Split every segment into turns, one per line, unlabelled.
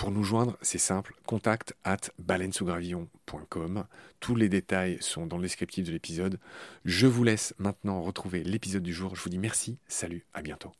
Pour nous joindre, c'est simple, contact at baleinesougravillon.com. Tous les détails sont dans le descriptif de l'épisode. Je vous laisse maintenant retrouver l'épisode du jour. Je vous dis merci, salut, à bientôt.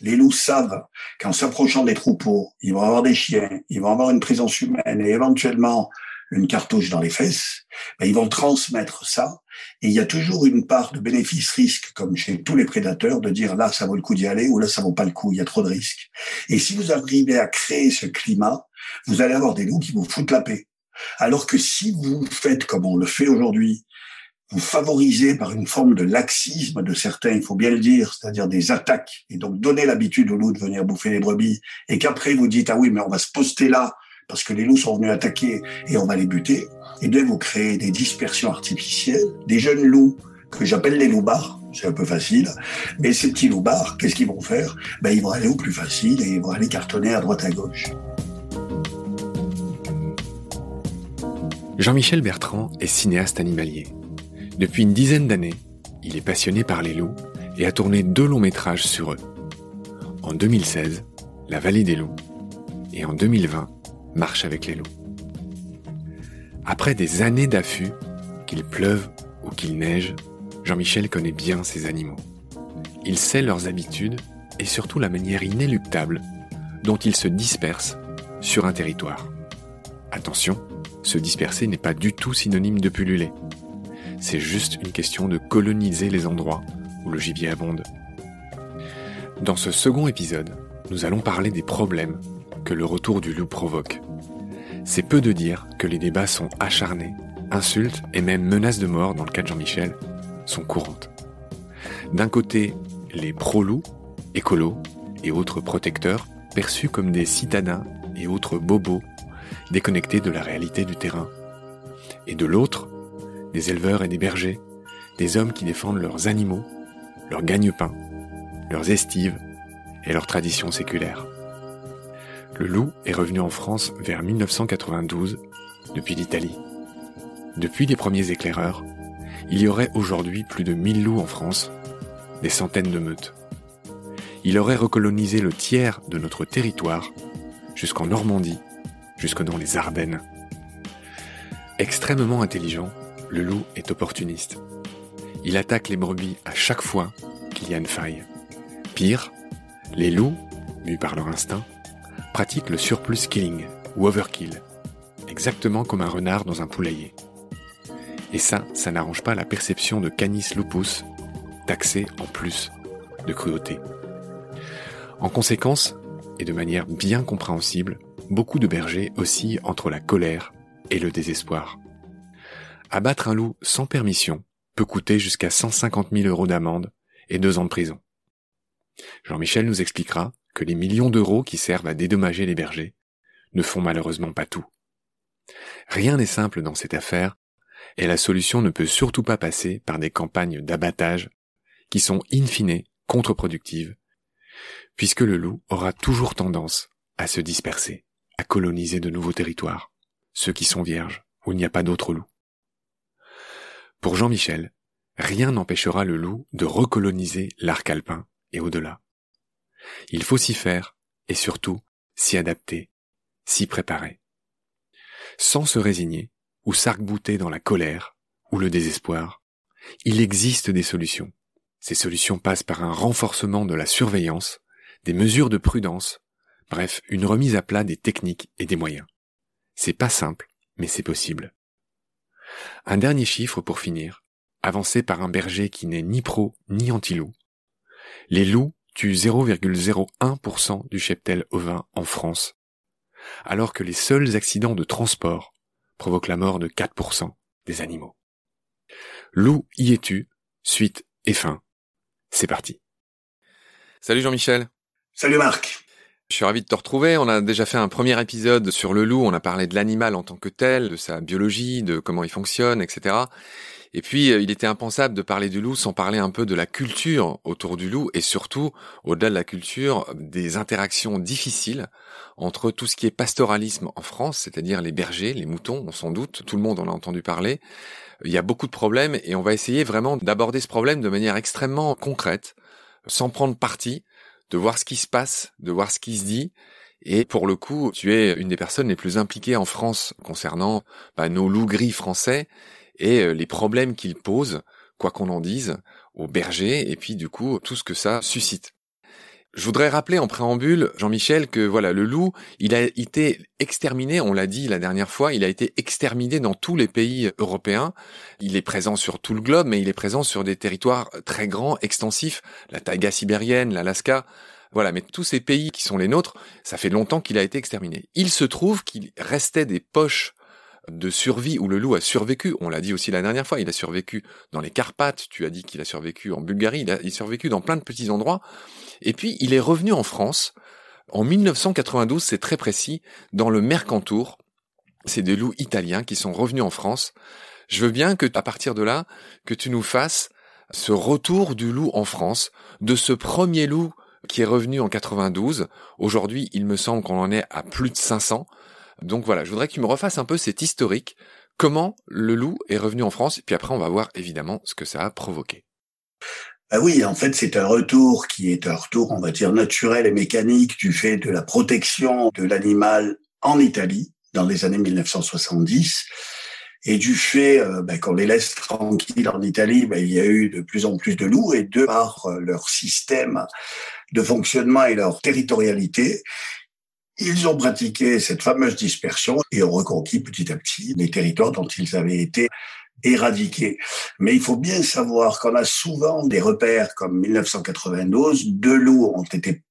Les loups savent qu'en s'approchant des troupeaux, ils vont avoir des chiens, ils vont avoir une présence humaine et éventuellement une cartouche dans les fesses, ben, ils vont transmettre ça. Et il y a toujours une part de bénéfice-risque, comme chez tous les prédateurs, de dire là, ça vaut le coup d'y aller ou là, ça vaut pas le coup, il y a trop de risques. Et si vous arrivez à créer ce climat, vous allez avoir des loups qui vous foutent la paix. Alors que si vous faites comme on le fait aujourd'hui, vous favorisez par une forme de laxisme de certains, il faut bien le dire, c'est-à-dire des attaques, et donc donner l'habitude aux loups de venir bouffer les brebis, et qu'après vous dites, ah oui, mais on va se poster là, parce que les loups sont venus attaquer et on va les buter, et bien vous créez des dispersions artificielles, des jeunes loups que j'appelle les loupards, c'est un peu facile, mais ces petits loupards, qu'est-ce qu'ils vont faire? Ben, Ils vont aller au plus facile et ils vont aller cartonner à droite à gauche.
Jean-Michel Bertrand est cinéaste animalier. Depuis une dizaine d'années, il est passionné par les loups et a tourné deux longs métrages sur eux. En 2016, La vallée des loups, et en 2020, Marche avec les loups. Après des années d'affût, qu'il pleuve ou qu'il neige, Jean-Michel connaît bien ces animaux. Il sait leurs habitudes et surtout la manière inéluctable dont ils se dispersent sur un territoire. Attention, se disperser n'est pas du tout synonyme de pulluler. C'est juste une question de coloniser les endroits où le gibier abonde. Dans ce second épisode, nous allons parler des problèmes que le retour du loup provoque. C'est peu de dire que les débats sont acharnés, insultes et même menaces de mort dans le cas de Jean-Michel sont courantes. D'un côté, les pro-loups, écolos et autres protecteurs perçus comme des citadins et autres bobos déconnectés de la réalité du terrain. Et de l'autre, des éleveurs et des bergers, des hommes qui défendent leurs animaux, leurs gagne-pain, leurs estives et leurs traditions séculaires. Le loup est revenu en France vers 1992 depuis l'Italie. Depuis les premiers éclaireurs, il y aurait aujourd'hui plus de 1000 loups en France, des centaines de meutes. Il aurait recolonisé le tiers de notre territoire, jusqu'en Normandie, jusque dans les Ardennes. Extrêmement intelligent, le loup est opportuniste. Il attaque les brebis à chaque fois qu'il y a une faille. Pire, les loups, mus par leur instinct, pratiquent le surplus killing ou overkill. exactement comme un renard dans un poulailler. Et ça, ça n'arrange pas la perception de Canis lupus, taxé en plus de cruauté. En conséquence, et de manière bien compréhensible, beaucoup de bergers oscillent entre la colère et le désespoir. Abattre un loup sans permission peut coûter jusqu'à 150 000 euros d'amende et deux ans de prison. Jean-Michel nous expliquera que les millions d'euros qui servent à dédommager les bergers ne font malheureusement pas tout. Rien n'est simple dans cette affaire, et la solution ne peut surtout pas passer par des campagnes d'abattage qui sont in fine contre-productives, puisque le loup aura toujours tendance à se disperser, à coloniser de nouveaux territoires, ceux qui sont vierges, où il n'y a pas d'autres loups. Pour Jean-Michel, rien n'empêchera le loup de recoloniser l'arc alpin et au-delà. Il faut s'y faire, et surtout s'y adapter, s'y préparer. Sans se résigner, ou s'arc-bouter dans la colère, ou le désespoir, il existe des solutions. Ces solutions passent par un renforcement de la surveillance, des mesures de prudence, bref, une remise à plat des techniques et des moyens. C'est pas simple, mais c'est possible. Un dernier chiffre pour finir, avancé par un berger qui n'est ni pro ni anti-loup. Les loups tuent 0,01% du cheptel ovin en France, alors que les seuls accidents de transport provoquent la mort de 4% des animaux. Loup y es-tu Suite et fin. C'est parti. Salut Jean-Michel.
Salut Marc.
Je suis ravi de te retrouver. On a déjà fait un premier épisode sur le loup. On a parlé de l'animal en tant que tel, de sa biologie, de comment il fonctionne, etc. Et puis, euh, il était impensable de parler du loup sans parler un peu de la culture autour du loup et surtout, au-delà de la culture, des interactions difficiles entre tout ce qui est pastoralisme en France, c'est-à-dire les bergers, les moutons, on s'en doute, tout le monde en a entendu parler. Il y a beaucoup de problèmes et on va essayer vraiment d'aborder ce problème de manière extrêmement concrète, sans prendre parti, de voir ce qui se passe, de voir ce qui se dit. Et pour le coup, tu es une des personnes les plus impliquées en France concernant bah, nos loups gris français et euh, les problèmes qu'ils posent, quoi qu'on en dise, aux bergers, et puis du coup tout ce que ça suscite. Je voudrais rappeler en préambule, Jean-Michel, que voilà, le loup, il a été exterminé, on l'a dit la dernière fois, il a été exterminé dans tous les pays européens. Il est présent sur tout le globe, mais il est présent sur des territoires très grands, extensifs, la taïga sibérienne, l'Alaska. Voilà, mais tous ces pays qui sont les nôtres, ça fait longtemps qu'il a été exterminé. Il se trouve qu'il restait des poches de survie où le loup a survécu. On l'a dit aussi la dernière fois, il a survécu dans les Carpates, tu as dit qu'il a survécu en Bulgarie, il a, survécu dans plein de petits endroits. Et puis il est revenu en France en 1992, c'est très précis, dans le Mercantour. C'est des loups italiens qui sont revenus en France. Je veux bien que, à partir de là, que tu nous fasses ce retour du loup en France, de ce premier loup qui est revenu en 92. Aujourd'hui, il me semble qu'on en est à plus de 500. Donc voilà, je voudrais que tu me refasses un peu cet historique, comment le loup est revenu en France, et puis après on va voir évidemment ce que ça a provoqué.
Ah oui, en fait, c'est un retour qui est un retour, on va dire, naturel et mécanique du fait de la protection de l'animal en Italie dans les années 1970 et du fait euh, ben, qu'on les laisse tranquilles en Italie, ben, il y a eu de plus en plus de loups et de par euh, leur système de fonctionnement et leur territorialité, ils ont pratiqué cette fameuse dispersion et ont reconquis petit à petit les territoires dont ils avaient été éradiqués. Mais il faut bien savoir qu'on a souvent des repères comme 1992, deux loups ont été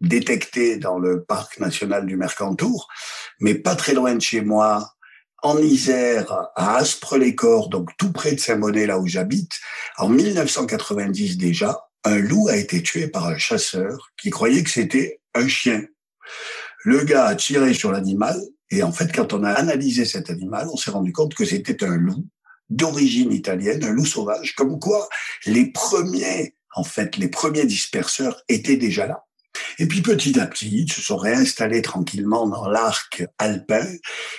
détectés dans le parc national du Mercantour, mais pas très loin de chez moi, en Isère, à Aspre-les-Corps, donc tout près de Saint-Bonnet, là où j'habite, en 1990 déjà, un loup a été tué par un chasseur qui croyait que c'était un chien. Le gars a tiré sur l'animal et en fait, quand on a analysé cet animal, on s'est rendu compte que c'était un loup d'origine italienne, un loup sauvage, comme quoi les premiers, en fait, les premiers disperseurs étaient déjà là. Et puis petit à petit, ils se sont réinstallés tranquillement dans l'arc alpin.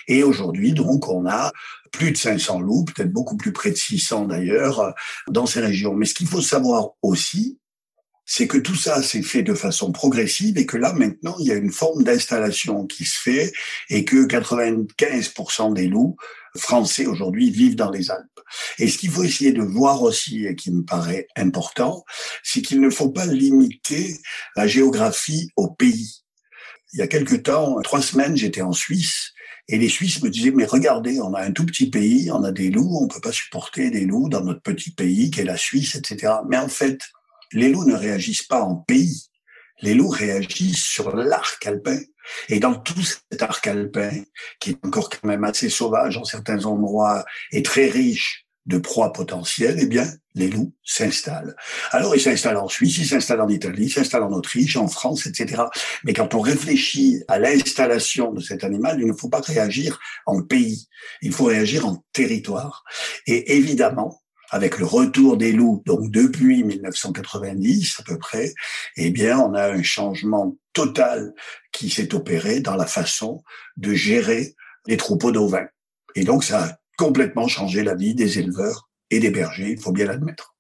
Et aujourd'hui, donc, on a plus de 500 loups, peut-être beaucoup plus près de 600 d'ailleurs, dans ces régions. Mais ce qu'il faut savoir aussi, c'est que tout ça s'est fait de façon progressive et que là, maintenant, il y a une forme d'installation qui se fait et que 95% des loups français aujourd'hui vivent dans les Alpes. Et ce qu'il faut essayer de voir aussi et qui me paraît important, c'est qu'il ne faut pas limiter la géographie au pays. Il y a quelque temps, trois semaines, j'étais en Suisse Et les Suisses me disaient, mais regardez, on a un tout petit pays, on a des loups, on peut pas supporter des loups dans notre petit pays qu'est la Suisse, etc. Mais en fait, les loups ne réagissent pas en pays. Les loups réagissent sur l'arc alpin. Et dans tout cet arc alpin, qui est encore quand même assez sauvage en certains endroits et très riche de proies potentielles, eh bien, les loups s'installent. Alors, ils s'installent en Suisse, ils s'installent en Italie, ils s'installent en Autriche, en France, etc. Mais quand on réfléchit à l'installation de cet animal, il ne faut pas réagir en pays, il faut réagir en territoire. Et évidemment, avec le retour des loups, donc depuis 1990 à peu près, eh bien, on a un changement total qui s'est opéré dans la façon de gérer les troupeaux d'ovins. Et donc, ça a complètement changé la vie des éleveurs et des bergers, il faut bien l'admettre.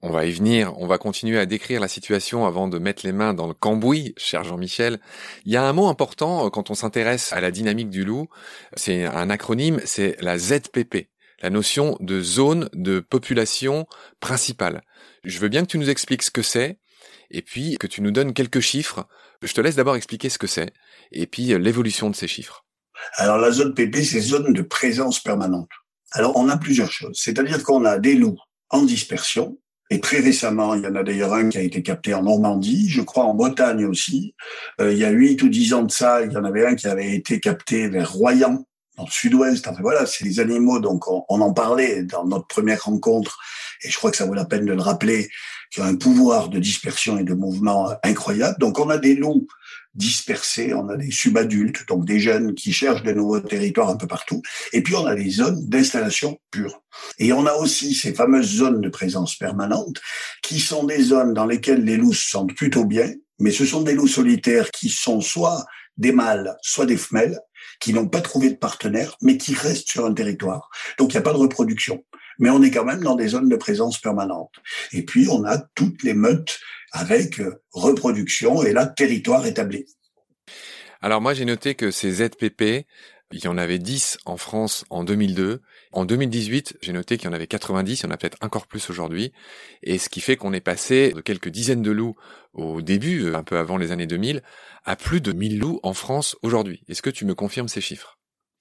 On va y venir, on va continuer à décrire la situation avant de mettre les mains dans le cambouis, cher Jean-Michel. Il y a un mot important euh, quand on s'intéresse à la dynamique du loup, c'est un acronyme, c'est la ZPP, la notion de zone de population principale. Je veux bien que tu nous expliques ce que c'est, et puis que tu nous donnes quelques chiffres. Je te laisse d'abord expliquer ce que c'est, et puis euh, l'évolution de ces chiffres.
Alors la zone PP, c'est zone de présence permanente. Alors on a plusieurs choses, c'est-à-dire qu'on a des loups en dispersion, et très récemment, il y en a d'ailleurs un qui a été capté en Normandie, je crois en Bretagne aussi. Euh, il y a huit ou dix ans de ça, il y en avait un qui avait été capté vers Royan, dans le sud-ouest. Enfin voilà, c'est des animaux, donc on, on, en parlait dans notre première rencontre, et je crois que ça vaut la peine de le rappeler, qui ont un pouvoir de dispersion et de mouvement incroyable. Donc on a des loups dispersés, on a des subadultes, donc des jeunes qui cherchent de nouveaux territoires un peu partout, et puis on a des zones d'installation pure. Et on a aussi ces fameuses zones de présence permanente, qui sont des zones dans lesquelles les loups se sentent plutôt bien, mais ce sont des loups solitaires qui sont soit des mâles, soit des femelles, qui n'ont pas trouvé de partenaire, mais qui restent sur un territoire. Donc il n'y a pas de reproduction. Mais on est quand même dans des zones de présence permanente. Et puis on a toutes les meutes avec euh, reproduction et là, territoire établi.
Alors moi, j'ai noté que ces ZPP, il y en avait 10 en France en 2002. En 2018, j'ai noté qu'il y en avait 90, il y en a peut-être encore plus aujourd'hui. Et ce qui fait qu'on est passé de quelques dizaines de loups au début, un peu avant les années 2000, à plus de 1000 loups en France aujourd'hui. Est-ce que tu me confirmes ces chiffres?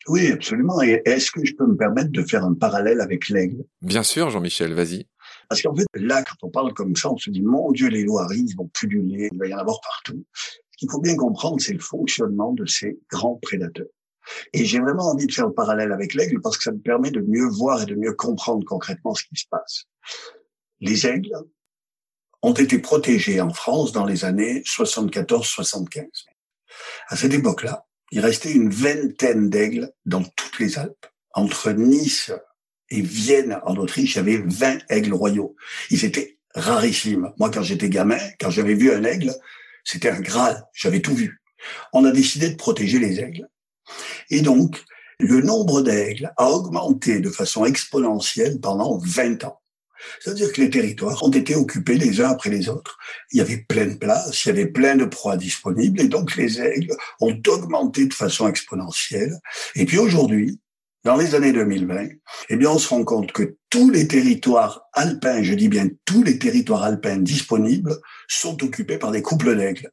Oui, absolument. Et est-ce que je peux me permettre de faire un parallèle avec l'aigle?
Bien sûr, Jean-Michel, vas-y.
Parce qu'en fait, là, quand on parle comme ça, on se dit, mon Dieu, les loups arrivent, ils vont puller, il va y en avoir partout. Ce qu'il faut bien comprendre, c'est le fonctionnement de ces grands prédateurs. Et j'ai vraiment envie de faire le parallèle avec l'aigle parce que ça me permet de mieux voir et de mieux comprendre concrètement ce qui se passe. Les aigles ont été protégés en France dans les années 74-75. À cette époque-là, il restait une vingtaine d'aigles dans toutes les Alpes. Entre Nice et Vienne en Autriche, il y avait 20 aigles royaux. Ils étaient rarissimes. Moi, quand j'étais gamin, quand j'avais vu un aigle, c'était un graal. J'avais tout vu. On a décidé de protéger les aigles. Et donc, le nombre d'aigles a augmenté de façon exponentielle pendant 20 ans. C'est-à-dire que les territoires ont été occupés les uns après les autres. Il y avait plein de places, il y avait plein de proies disponibles, et donc les aigles ont augmenté de façon exponentielle. Et puis aujourd'hui, dans les années 2020, eh bien, on se rend compte que tous les territoires alpins, je dis bien tous les territoires alpins disponibles, sont occupés par des couples d'aigles.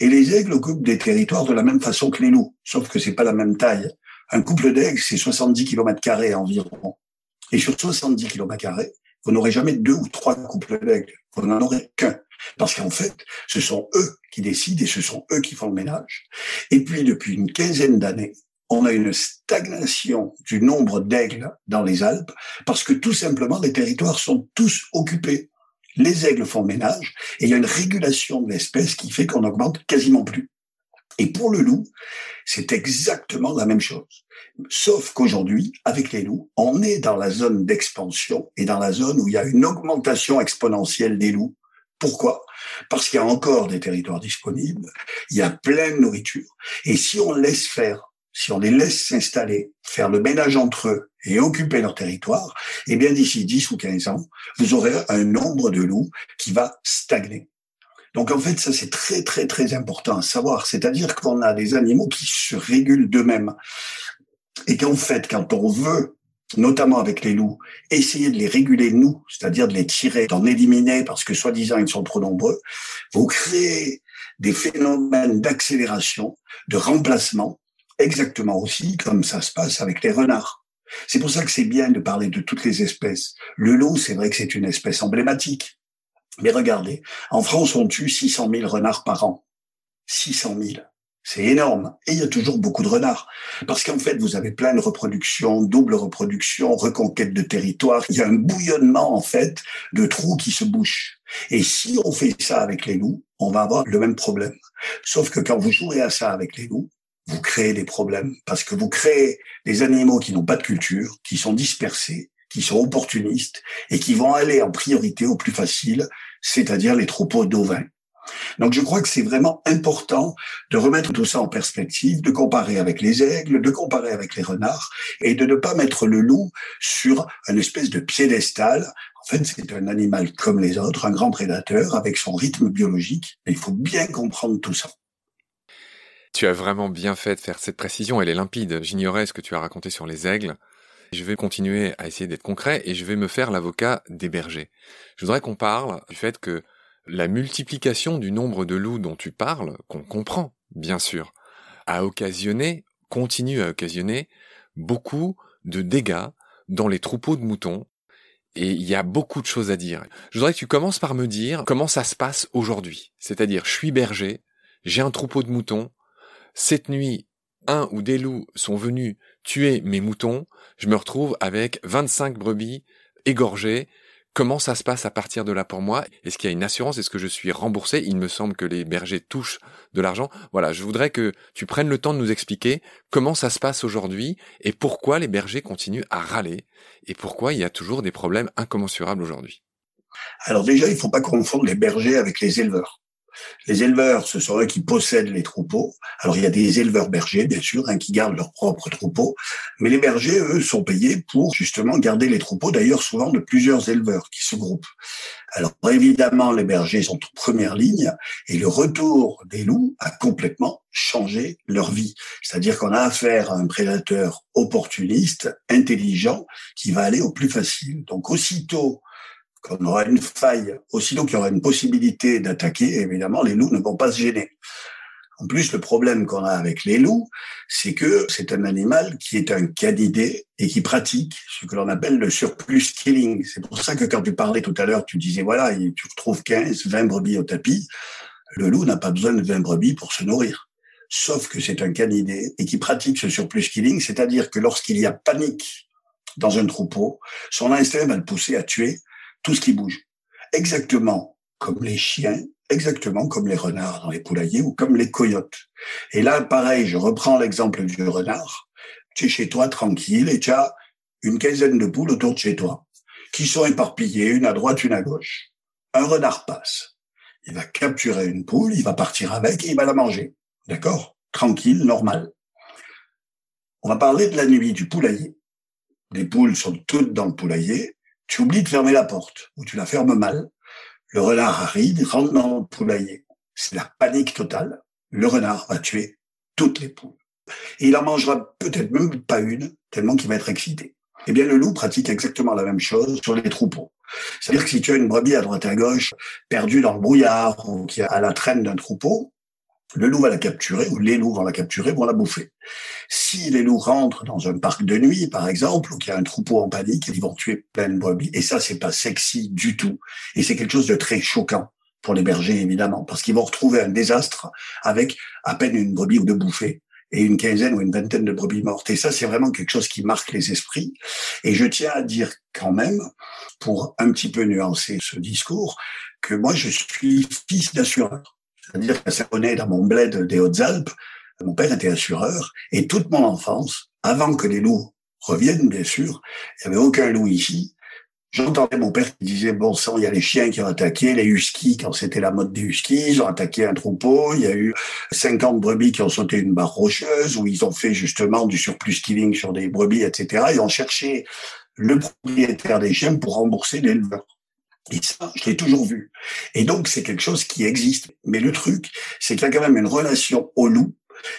Et les aigles occupent des territoires de la même façon que les loups, sauf que c'est pas la même taille. Un couple d'aigles, c'est 70 km environ. Et sur 70 km vous n'aurez jamais deux ou trois couples d'aigles. Vous n'en aurez qu'un. Parce qu'en fait, ce sont eux qui décident et ce sont eux qui font le ménage. Et puis, depuis une quinzaine d'années, on a une stagnation du nombre d'aigles dans les Alpes parce que tout simplement, les territoires sont tous occupés les aigles font ménage et il y a une régulation de l'espèce qui fait qu'on augmente quasiment plus. Et pour le loup, c'est exactement la même chose. Sauf qu'aujourd'hui, avec les loups, on est dans la zone d'expansion et dans la zone où il y a une augmentation exponentielle des loups. Pourquoi? Parce qu'il y a encore des territoires disponibles, il y a plein de nourriture. Et si on laisse faire si on les laisse s'installer, faire le ménage entre eux et occuper leur territoire, eh bien d'ici 10 ou 15 ans, vous aurez un nombre de loups qui va stagner. Donc en fait, ça c'est très très très important à savoir, c'est-à-dire qu'on a des animaux qui se régulent d'eux-mêmes et qu'en fait, quand on veut notamment avec les loups, essayer de les réguler nous, c'est-à-dire de les tirer, d'en éliminer parce que soi-disant ils sont trop nombreux, vous créez des phénomènes d'accélération, de remplacement exactement aussi comme ça se passe avec les renards. C'est pour ça que c'est bien de parler de toutes les espèces. Le loup, c'est vrai que c'est une espèce emblématique. Mais regardez, en France, on tue 600 000 renards par an. 600 000. C'est énorme. Et il y a toujours beaucoup de renards. Parce qu'en fait, vous avez plein de reproductions, double reproduction, reconquête de territoire. Il y a un bouillonnement, en fait, de trous qui se bouchent. Et si on fait ça avec les loups, on va avoir le même problème. Sauf que quand vous jouez à ça avec les loups, vous créez des problèmes. Parce que vous créez des animaux qui n'ont pas de culture, qui sont dispersés, qui sont opportunistes et qui vont aller en priorité au plus facile, c'est-à-dire les troupeaux d'ovins. Donc je crois que c'est vraiment important de remettre tout ça en perspective, de comparer avec les aigles, de comparer avec les renards et de ne pas mettre le loup sur une espèce de piédestal. En fait, c'est un animal comme les autres, un grand prédateur avec son rythme biologique. Il faut bien comprendre tout ça.
Tu as vraiment bien fait de faire cette précision, elle est limpide. J'ignorais ce que tu as raconté sur les aigles. Je vais continuer à essayer d'être concret et je vais me faire l'avocat des bergers. Je voudrais qu'on parle du fait que la multiplication du nombre de loups dont tu parles, qu'on comprend, bien sûr, a occasionné, continue à occasionner, beaucoup de dégâts dans les troupeaux de moutons. Et il y a beaucoup de choses à dire. Je voudrais que tu commences par me dire comment ça se passe aujourd'hui. C'est-à-dire, je suis berger, j'ai un troupeau de moutons. Cette nuit, un ou des loups sont venus tuer mes moutons. Je me retrouve avec 25 brebis égorgées Comment ça se passe à partir de là pour moi? Est-ce qu'il y a une assurance? Est-ce que je suis remboursé? Il me semble que les bergers touchent de l'argent. Voilà, je voudrais que tu prennes le temps de nous expliquer comment ça se passe aujourd'hui et pourquoi les bergers continuent à râler et pourquoi il y a toujours des problèmes incommensurables aujourd'hui.
Alors déjà, il ne faut pas confondre les bergers avec les éleveurs. Les éleveurs, ce sont eux qui possèdent les troupeaux. Alors il y a des éleveurs bergers, bien sûr, hein, qui gardent leurs propres troupeaux, mais les bergers, eux, sont payés pour justement garder les troupeaux, d'ailleurs souvent de plusieurs éleveurs qui se groupent. Alors évidemment, les bergers sont en première ligne, et le retour des loups a complètement changé leur vie. C'est-à-dire qu'on a affaire à un prédateur opportuniste, intelligent, qui va aller au plus facile. Donc aussitôt qu'on aura une faille, aussitôt qu'il y aura une possibilité d'attaquer, évidemment, les loups ne vont pas se gêner. En plus, le problème qu'on a avec les loups, c'est que c'est un animal qui est un canidé et qui pratique ce que l'on appelle le surplus killing. C'est pour ça que quand tu parlais tout à l'heure, tu disais, voilà, tu trouves 15, 20 brebis au tapis. Le loup n'a pas besoin de 20 brebis pour se nourrir. Sauf que c'est un canidé et qui pratique ce surplus killing, c'est-à-dire que lorsqu'il y a panique dans un troupeau, son instinct va le pousser à tuer tout ce qui bouge. Exactement comme les chiens, exactement comme les renards dans les poulaillers ou comme les coyotes. Et là, pareil, je reprends l'exemple du renard. Tu es chez toi tranquille et tu as une quinzaine de poules autour de chez toi qui sont éparpillées, une à droite, une à gauche. Un renard passe. Il va capturer une poule, il va partir avec et il va la manger. D'accord? Tranquille, normal. On va parler de la nuit du poulailler. Les poules sont toutes dans le poulailler tu oublies de fermer la porte ou tu la fermes mal. Le renard arrive, rentre dans le poulailler. C'est la panique totale. Le renard va tuer toutes les poules. Et il en mangera peut-être même pas une, tellement qu'il va être excité. Eh bien, le loup pratique exactement la même chose sur les troupeaux. C'est-à-dire que si tu as une brebis à droite et à gauche, perdue dans le brouillard ou qui est à la traîne d'un troupeau, le loup va la capturer, ou les loups vont la capturer, vont la bouffer. Si les loups rentrent dans un parc de nuit, par exemple, ou qu'il y a un troupeau en panique, ils vont tuer plein de brebis. Et ça, c'est pas sexy du tout. Et c'est quelque chose de très choquant pour les bergers, évidemment, parce qu'ils vont retrouver un désastre avec à peine une brebis ou deux bouffées et une quinzaine ou une vingtaine de brebis mortes. Et ça, c'est vraiment quelque chose qui marque les esprits. Et je tiens à dire quand même, pour un petit peu nuancer ce discours, que moi, je suis fils d'assureur. C'est-à-dire qu'à Savonnet, dans mon bled des Hautes-Alpes, mon père était assureur et toute mon enfance, avant que les loups reviennent, bien sûr, il n'y avait aucun loup ici. J'entendais mon père qui disait, bon sang, il y a les chiens qui ont attaqué, les huskies, quand c'était la mode des huskies, ils ont attaqué un troupeau, il y a eu 50 brebis qui ont sauté une barre rocheuse, où ils ont fait justement du surplus killing sur des brebis, etc. Ils ont cherché le propriétaire des chiens pour rembourser l'éleveur. Et ça, je l'ai toujours vu. Et donc, c'est quelque chose qui existe. Mais le truc, c'est qu'il y a quand même une relation au loup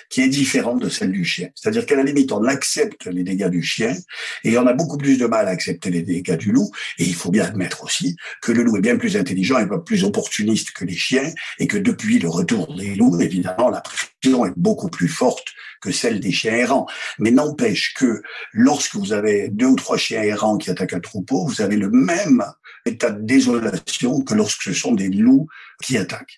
qui est différente de celle du chien. C'est-à-dire qu'à la limite, on accepte les dégâts du chien et on a beaucoup plus de mal à accepter les dégâts du loup. Et il faut bien admettre aussi que le loup est bien plus intelligent et pas plus opportuniste que les chiens et que depuis le retour des loups, évidemment, la pression est beaucoup plus forte que celle des chiens errants. Mais n'empêche que lorsque vous avez deux ou trois chiens errants qui attaquent un troupeau, vous avez le même état de désolation que lorsque ce sont des loups qui attaquent.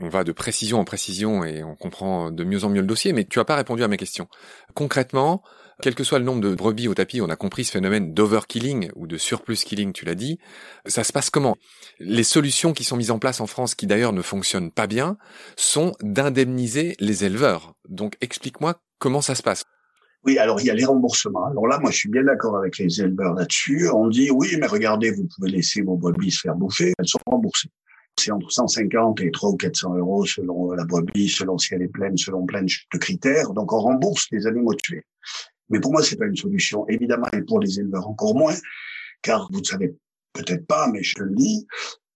On va de précision en précision et on comprend de mieux en mieux le dossier, mais tu n'as pas répondu à ma question. Concrètement, quel que soit le nombre de brebis au tapis, on a compris ce phénomène d'overkilling ou de surplus killing, tu l'as dit. Ça se passe comment? Les solutions qui sont mises en place en France, qui d'ailleurs ne fonctionnent pas bien, sont d'indemniser les éleveurs. Donc explique-moi comment ça se passe.
Oui, alors il y a les remboursements. Alors là, moi, je suis bien d'accord avec les éleveurs là-dessus. On dit, oui, mais regardez, vous pouvez laisser vos brebis se faire bouffer, elles sont remboursées. C'est entre 150 et 300 ou 400 euros selon la brebis, selon si elle est pleine, selon plein de critères. Donc, on rembourse les animaux tués. Mais pour moi, c'est pas une solution. Évidemment, et pour les éleveurs encore moins, car vous ne savez peut-être pas, mais je le dis,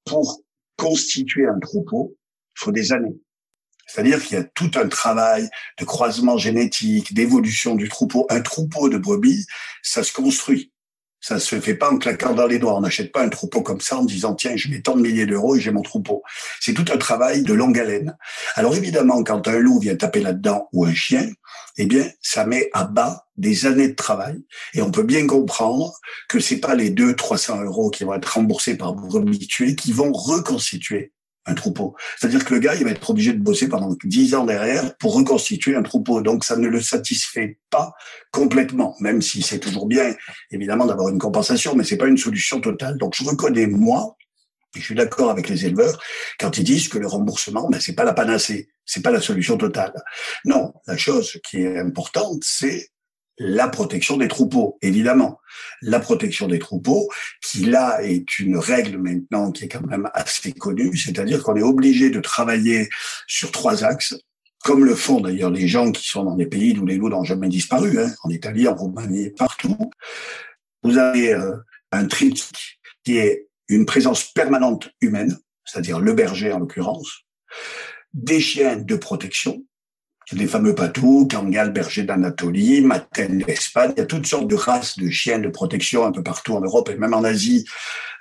pour constituer un troupeau, il faut des années. C'est-à-dire qu'il y a tout un travail de croisement génétique, d'évolution du troupeau. Un troupeau de brebis, ça se construit. Ça se fait pas en claquant dans les doigts. On n'achète pas un troupeau comme ça en disant tiens, je mets tant de milliers d'euros et j'ai mon troupeau. C'est tout un travail de longue haleine. Alors évidemment, quand un loup vient taper là-dedans ou un chien, eh bien, ça met à bas des années de travail. Et on peut bien comprendre que c'est pas les 200, 300 euros qui vont être remboursés par brebis tués qui vont reconstituer un troupeau. C'est-à-dire que le gars, il va être obligé de bosser pendant dix ans derrière pour reconstituer un troupeau. Donc, ça ne le satisfait pas complètement, même si c'est toujours bien, évidemment, d'avoir une compensation, mais c'est pas une solution totale. Donc, je reconnais, moi, et je suis d'accord avec les éleveurs quand ils disent que le remboursement, ben, c'est pas la panacée, c'est pas la solution totale. Non, la chose qui est importante, c'est la protection des troupeaux, évidemment. La protection des troupeaux, qui là est une règle maintenant qui est quand même assez connue, c'est-à-dire qu'on est obligé de travailler sur trois axes, comme le font d'ailleurs les gens qui sont dans des pays où les loups n'ont jamais disparu, hein, en Italie, en Roumanie, partout. Vous avez euh, un triptyque qui est une présence permanente humaine, c'est-à-dire le berger en l'occurrence, des chiens de protection, les fameux patous, Kangal, berger d'Anatolie, Maten d'Espagne. Il y a toutes sortes de races de chiens de protection un peu partout en Europe et même en Asie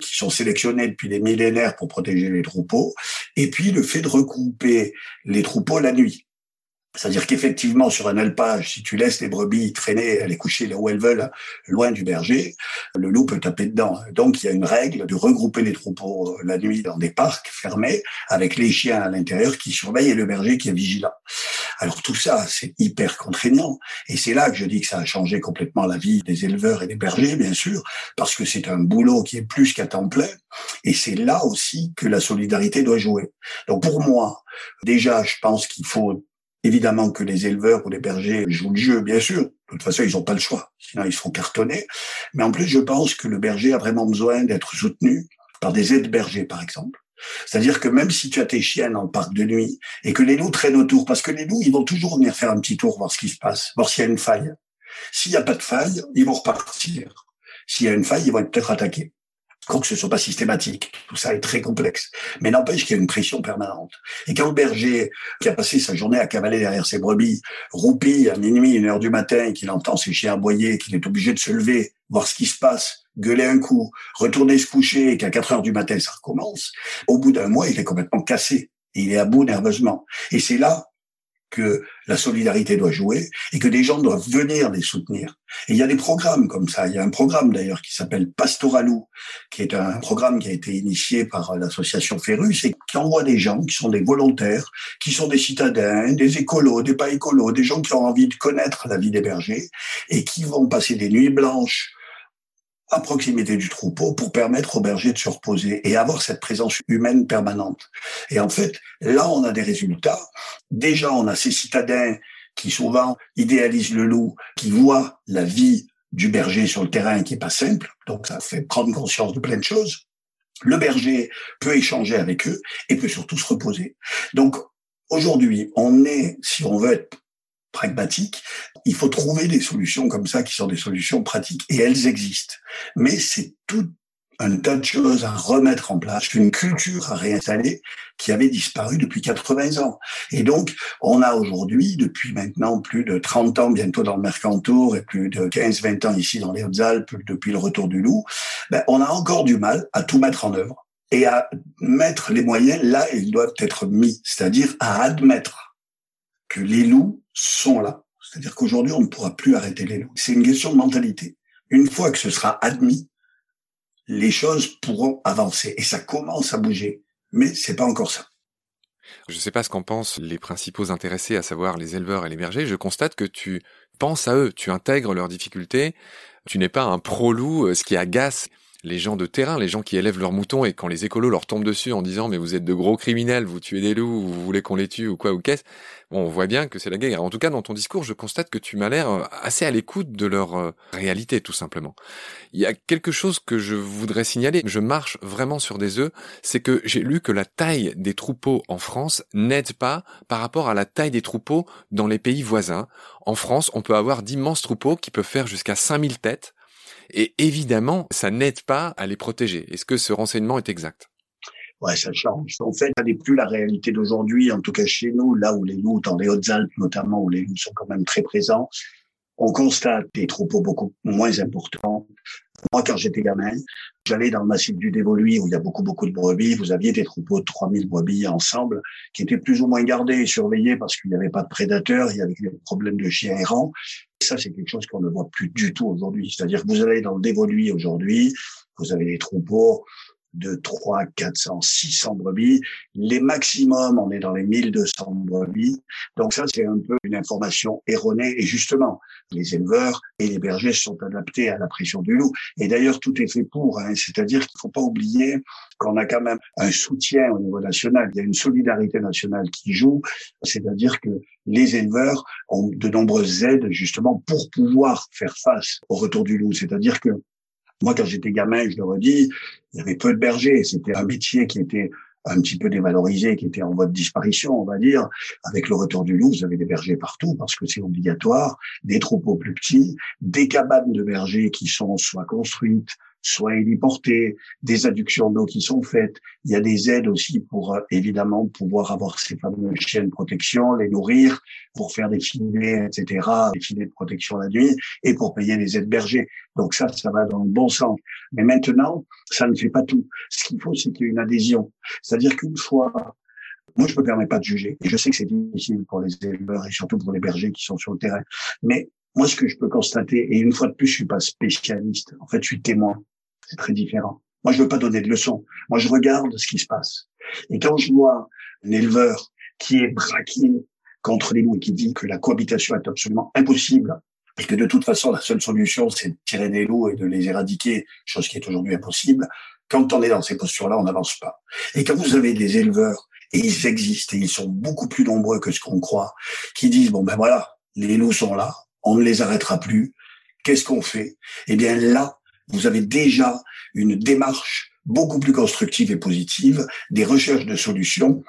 qui sont sélectionnés depuis des millénaires pour protéger les troupeaux. Et puis le fait de regrouper les troupeaux la nuit. C'est-à-dire qu'effectivement, sur un alpage, si tu laisses les brebis traîner, aller coucher là où elles veulent, loin du berger, le loup peut taper dedans. Donc, il y a une règle de regrouper les troupeaux euh, la nuit dans des parcs fermés, avec les chiens à l'intérieur qui surveillent et le berger qui est vigilant. Alors, tout ça, c'est hyper contraignant. Et c'est là que je dis que ça a changé complètement la vie des éleveurs et des bergers, bien sûr, parce que c'est un boulot qui est plus qu'à temps plein. Et c'est là aussi que la solidarité doit jouer. Donc, pour moi, déjà, je pense qu'il faut Évidemment que les éleveurs ou les bergers jouent le jeu, bien sûr. De toute façon, ils n'ont pas le choix. Sinon, ils seront cartonnés. Mais en plus, je pense que le berger a vraiment besoin d'être soutenu par des aides bergers, par exemple. C'est-à-dire que même si tu as tes chiens dans le parc de nuit et que les loups traînent autour, parce que les loups, ils vont toujours venir faire un petit tour, voir ce qui se passe, voir s'il y a une faille. S'il n'y a pas de faille, ils vont repartir. S'il y a une faille, ils vont être peut-être attaqués que ce ne soit pas systématique. Tout ça est très complexe. Mais n'empêche qu'il y a une pression permanente. Et quand le berger, qui a passé sa journée à cavaler derrière ses brebis, roupille à minuit, une heure du matin, qu'il entend ses chiens aboyer, qu'il est obligé de se lever, voir ce qui se passe, gueuler un coup, retourner se coucher, et qu'à 4 heures du matin, ça recommence, au bout d'un mois, il est complètement cassé. Il est à bout nerveusement. Et c'est là que la solidarité doit jouer et que des gens doivent venir les soutenir. Et il y a des programmes comme ça. Il y a un programme d'ailleurs qui s'appelle Pastoralou, qui est un programme qui a été initié par l'association Ferrus et qui envoie des gens qui sont des volontaires, qui sont des citadins, des écolos, des pas écolos, des gens qui ont envie de connaître la vie des bergers et qui vont passer des nuits blanches à proximité du troupeau pour permettre aux bergers de se reposer et avoir cette présence humaine permanente. Et en fait, là, on a des résultats. Déjà, on a ces citadins qui souvent idéalisent le loup, qui voient la vie du berger sur le terrain qui est pas simple. Donc, ça fait prendre conscience de plein de choses. Le berger peut échanger avec eux et peut surtout se reposer. Donc, aujourd'hui, on est, si on veut être pragmatique, il faut trouver des solutions comme ça qui sont des solutions pratiques et elles existent. Mais c'est tout un tas de choses à remettre en place, une culture à réinstaller qui avait disparu depuis 80 ans. Et donc, on a aujourd'hui, depuis maintenant plus de 30 ans bientôt dans le Mercantour et plus de 15-20 ans ici dans les Hautes-Alpes depuis le retour du loup, ben, on a encore du mal à tout mettre en œuvre et à mettre les moyens là ils doivent être mis, c'est-à-dire à admettre que les loups sont là. C'est-à-dire qu'aujourd'hui, on ne pourra plus arrêter les loups. C'est une question de mentalité. Une fois que ce sera admis, les choses pourront avancer et ça commence à bouger, mais c'est pas encore ça.
Je ne sais pas ce qu'en pensent les principaux intéressés, à savoir les éleveurs et les bergers. Je constate que tu penses à eux, tu intègres leurs difficultés. Tu n'es pas un pro-loup, euh, ce qui agace les gens de terrain, les gens qui élèvent leurs moutons et quand les écolos leur tombent dessus en disant mais vous êtes de gros criminels, vous tuez des loups, vous voulez qu'on les tue ou quoi ou qu'est-ce, bon, on voit bien que c'est la guerre. En tout cas, dans ton discours, je constate que tu m'as l'air euh, assez à l'écoute de leur euh, réalité, tout simplement. Il y a quelque chose que je voudrais signaler. Je marche vraiment sur des œufs. C'est que j'ai lu que la taille des troupeaux en France n'aide pas par rapport à la taille des troupeaux dans les pays voisins. En France, on peut avoir d'immenses troupeaux qui peuvent faire jusqu'à 5000 têtes et évidemment, ça n'aide pas à les protéger. Est-ce que ce renseignement est exact?
Ouais, ça change. En fait, ça n'est plus la réalité d'aujourd'hui, en tout cas chez nous, là où les loups, dans les Hautes-Alpes notamment, où les loups sont quand même très présents, on constate des troupeaux beaucoup moins importants. Moi, quand j'étais gamin, j'allais dans le massif du Dévoluy où il y a beaucoup, beaucoup de brebis. Vous aviez des troupeaux de 3000 brebis ensemble qui étaient plus ou moins gardés et surveillés parce qu'il n'y avait pas de prédateurs, il y avait des problèmes de chiens errants. C'est quelque chose qu'on ne voit plus du tout aujourd'hui. C'est-à-dire que vous allez dans le Dévoluy aujourd'hui, vous avez des troupeaux de 3, 400, 600 brebis. Les maximums, on est dans les 1200 brebis. Donc ça, c'est un peu une information erronée. Et justement, les éleveurs et les bergers sont adaptés à la pression du loup. Et d'ailleurs, tout est fait pour. Hein. C'est-à-dire qu'il ne faut pas oublier qu'on a quand même un soutien au niveau national. Il y a une solidarité nationale qui joue. C'est-à-dire que les éleveurs ont de nombreuses aides justement pour pouvoir faire face au retour du loup. C'est-à-dire que moi, quand j'étais gamin, je le redis, il y avait peu de bergers. C'était un métier qui était un petit peu dévalorisé, qui était en voie de disparition, on va dire. Avec le retour du loup, vous avez des bergers partout parce que c'est obligatoire, des troupeaux plus petits, des cabanes de bergers qui sont soit construites, soit héliportés, des adductions d'eau qui sont faites. Il y a des aides aussi pour euh, évidemment pouvoir avoir ces fameux chiens de protection, les nourrir, pour faire des filets, etc., des filets de protection la nuit, et pour payer les aides bergers. Donc ça, ça va dans le bon sens. Mais maintenant, ça ne fait pas tout. Ce qu'il faut, c'est qu'il y ait une adhésion. C'est-à-dire qu'une fois moi, je me permets pas de juger. Et je sais que c'est difficile pour les éleveurs et surtout pour les bergers qui sont sur le terrain. Mais moi, ce que je peux constater, et une fois de plus, je suis pas spécialiste. En fait, je suis témoin c'est très différent. Moi, je veux pas donner de leçons. Moi, je regarde ce qui se passe. Et quand je vois un éleveur qui est braqué contre les loups et qui dit que la cohabitation est absolument impossible et que de toute façon, la seule solution, c'est de tirer des loups et de les éradiquer, chose qui est aujourd'hui impossible, quand on est dans ces postures-là, on n'avance pas. Et quand vous avez des éleveurs, et ils existent, et ils sont beaucoup plus nombreux que ce qu'on croit, qui disent, bon ben voilà, les loups sont là, on ne les arrêtera plus, qu'est-ce qu'on fait? Eh bien là, vous avez déjà une démarche beaucoup plus constructive et positive, des recherches de solutions.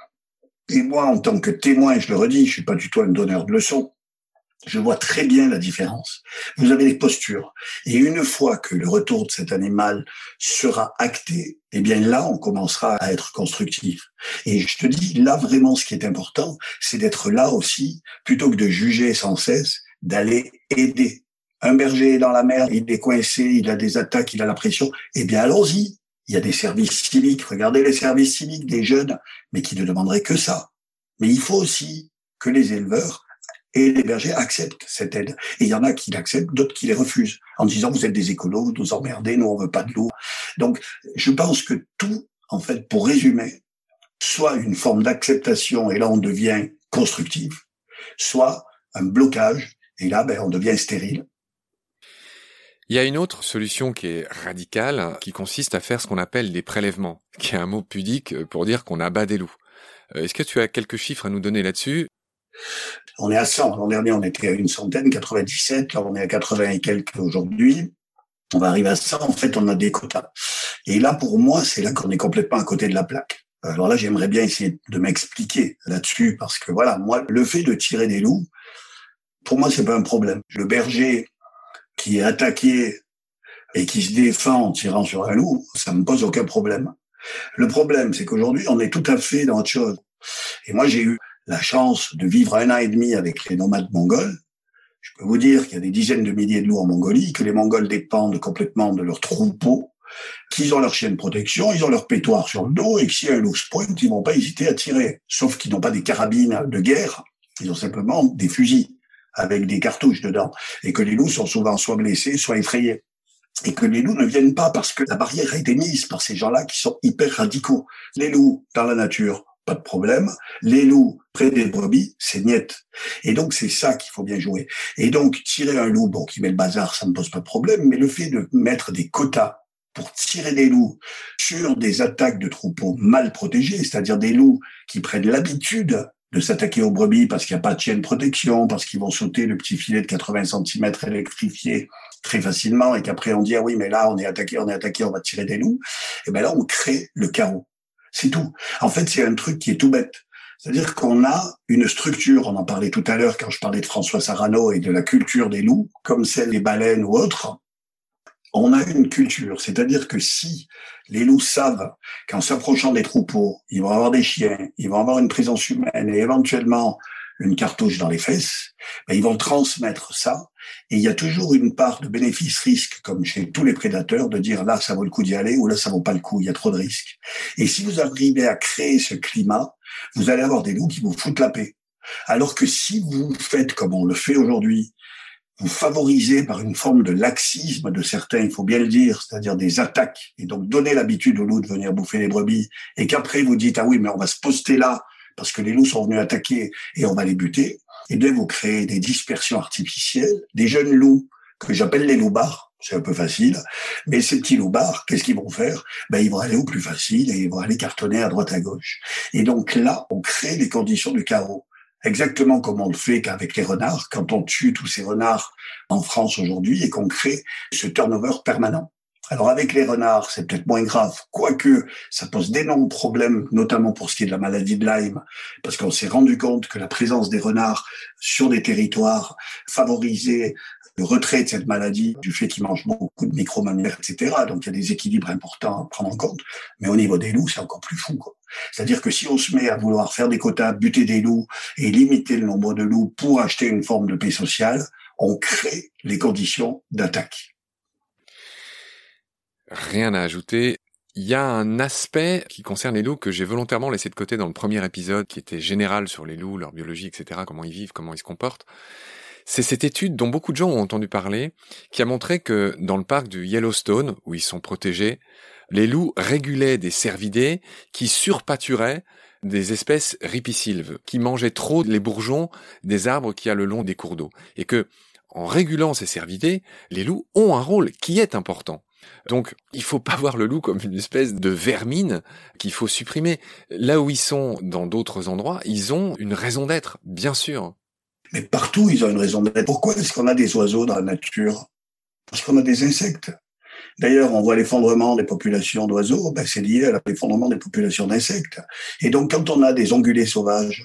Et moi, en tant que témoin, je le redis, je suis pas du tout un donneur de leçons. Je vois très bien la différence. Vous avez des postures. Et une fois que le retour de cet animal sera acté, eh bien là, on commencera à être constructif. Et je te dis, là, vraiment, ce qui est important, c'est d'être là aussi, plutôt que de juger sans cesse, d'aller aider un berger est dans la mer, il est coincé, il a des attaques, il a la pression. Eh bien, allons-y. Il y a des services civiques. Regardez les services civiques des jeunes, mais qui ne demanderaient que ça. Mais il faut aussi que les éleveurs et les bergers acceptent cette aide. Et il y en a qui l'acceptent, d'autres qui les refusent, en disant vous êtes des écolos, vous nous emmerdez, nous on veut pas de l'eau. Donc, je pense que tout, en fait, pour résumer, soit une forme d'acceptation, et là on devient constructif, soit un blocage, et là ben, on devient stérile.
Il y a une autre solution qui est radicale, qui consiste à faire ce qu'on appelle des prélèvements, qui est un mot pudique pour dire qu'on abat des loups. Euh, est-ce que tu as quelques chiffres à nous donner là-dessus?
On est à 100. L'an dernier, on était à une centaine, 97. Là, on est à 80 et quelques aujourd'hui. On va arriver à 100. En fait, on a des quotas. Et là, pour moi, c'est là qu'on est complètement à côté de la plaque. Alors là, j'aimerais bien essayer de m'expliquer là-dessus parce que voilà, moi, le fait de tirer des loups, pour moi, c'est pas un problème. Le berger qui est attaqué et qui se défend en tirant sur un loup, ça me pose aucun problème. Le problème, c'est qu'aujourd'hui, on est tout à fait dans autre chose. Et moi, j'ai eu la chance de vivre un an et demi avec les nomades mongols. Je peux vous dire qu'il y a des dizaines de milliers de loups en Mongolie, que les Mongols dépendent complètement de leurs troupeaux, qu'ils ont leur chien de protection, ils ont leur pétoire sur le dos, et que si un loup se pointe, ils vont pas hésiter à tirer. Sauf qu'ils n'ont pas des carabines de guerre, ils ont simplement des fusils avec des cartouches dedans. Et que les loups sont souvent soit blessés, soit effrayés et que les loups ne viennent pas parce que la barrière a été mise par ces gens-là qui sont hyper radicaux. Les loups dans la nature, pas de problème. Les loups près des brebis, c'est niette. Et donc c'est ça qu'il faut bien jouer. Et donc tirer un loup, bon, qui met le bazar, ça ne pose pas de problème, mais le fait de mettre des quotas pour tirer des loups sur des attaques de troupeaux mal protégés, c'est-à-dire des loups qui prennent l'habitude de s'attaquer aux brebis parce qu'il n'y a pas de chaîne de protection, parce qu'ils vont sauter le petit filet de 80 cm électrifié très facilement et qu'après on dit ah oui mais là on est attaqué, on est attaqué, on va tirer des loups. Et ben là on crée le chaos. C'est tout. En fait c'est un truc qui est tout bête. C'est-à-dire qu'on a une structure, on en parlait tout à l'heure quand je parlais de François Sarano et de la culture des loups, comme celle des baleines ou autres, on a une culture. C'est-à-dire que si les loups savent qu'en s'approchant des troupeaux, ils vont avoir des chiens, ils vont avoir une présence humaine et éventuellement une cartouche dans les fesses, ben ils vont transmettre ça. Et il y a toujours une part de bénéfice-risque, comme chez tous les prédateurs, de dire là, ça vaut le coup d'y aller ou là, ça vaut pas le coup, il y a trop de risques. Et si vous arrivez à créer ce climat, vous allez avoir des loups qui vous foutent la paix. Alors que si vous faites comme on le fait aujourd'hui, vous favorisez par une forme de laxisme de certains, il faut bien le dire, c'est-à-dire des attaques, et donc donner l'habitude aux loups de venir bouffer les brebis, et qu'après vous dites, ah oui, mais on va se poster là, parce que les loups sont venus attaquer, et on va les buter, et bien vous créez des dispersions artificielles, des jeunes loups, que j'appelle les loupards, c'est un peu facile, mais ces petits loupards, qu'est-ce qu'ils vont faire? Ben, Ils vont aller au plus facile, et ils vont aller cartonner à droite à gauche. Et donc là, on crée les conditions du chaos exactement comme on le fait qu'avec les renards, quand on tue tous ces renards en France aujourd'hui et qu'on crée ce turnover permanent. Alors avec les renards, c'est peut-être moins grave, quoique ça pose d'énormes problèmes, notamment pour ce qui est de la maladie de Lyme, parce qu'on s'est rendu compte que la présence des renards sur des territoires favorisait le retrait de cette maladie du fait qu'ils mangent beaucoup de micro-mammifères, etc. Donc il y a des équilibres importants à prendre en compte. Mais au niveau des loups, c'est encore plus fou. C'est-à-dire que si on se met à vouloir faire des quotas, buter des loups et limiter le nombre de loups pour acheter une forme de paix sociale, on crée les conditions d'attaque.
Rien à ajouter. Il y a un aspect qui concerne les loups que j'ai volontairement laissé de côté dans le premier épisode, qui était général sur les loups, leur biologie, etc., comment ils vivent, comment ils se comportent. C'est cette étude dont beaucoup de gens ont entendu parler, qui a montré que dans le parc du Yellowstone, où ils sont protégés, les loups régulaient des cervidés qui surpâturaient des espèces ripisylves, qui mangeaient trop les bourgeons des arbres qui y a le long des cours d'eau. Et que, en régulant ces cervidés, les loups ont un rôle qui est important. Donc, il faut pas voir le loup comme une espèce de vermine qu'il faut supprimer. Là où ils sont dans d'autres endroits, ils ont une raison d'être, bien sûr.
Mais partout, ils ont une raison d'être. Pourquoi est-ce qu'on a des oiseaux dans la nature? Parce qu'on a des insectes. D'ailleurs, on voit l'effondrement des populations d'oiseaux, ben c'est lié à l'effondrement des populations d'insectes. Et donc, quand on a des ongulés sauvages,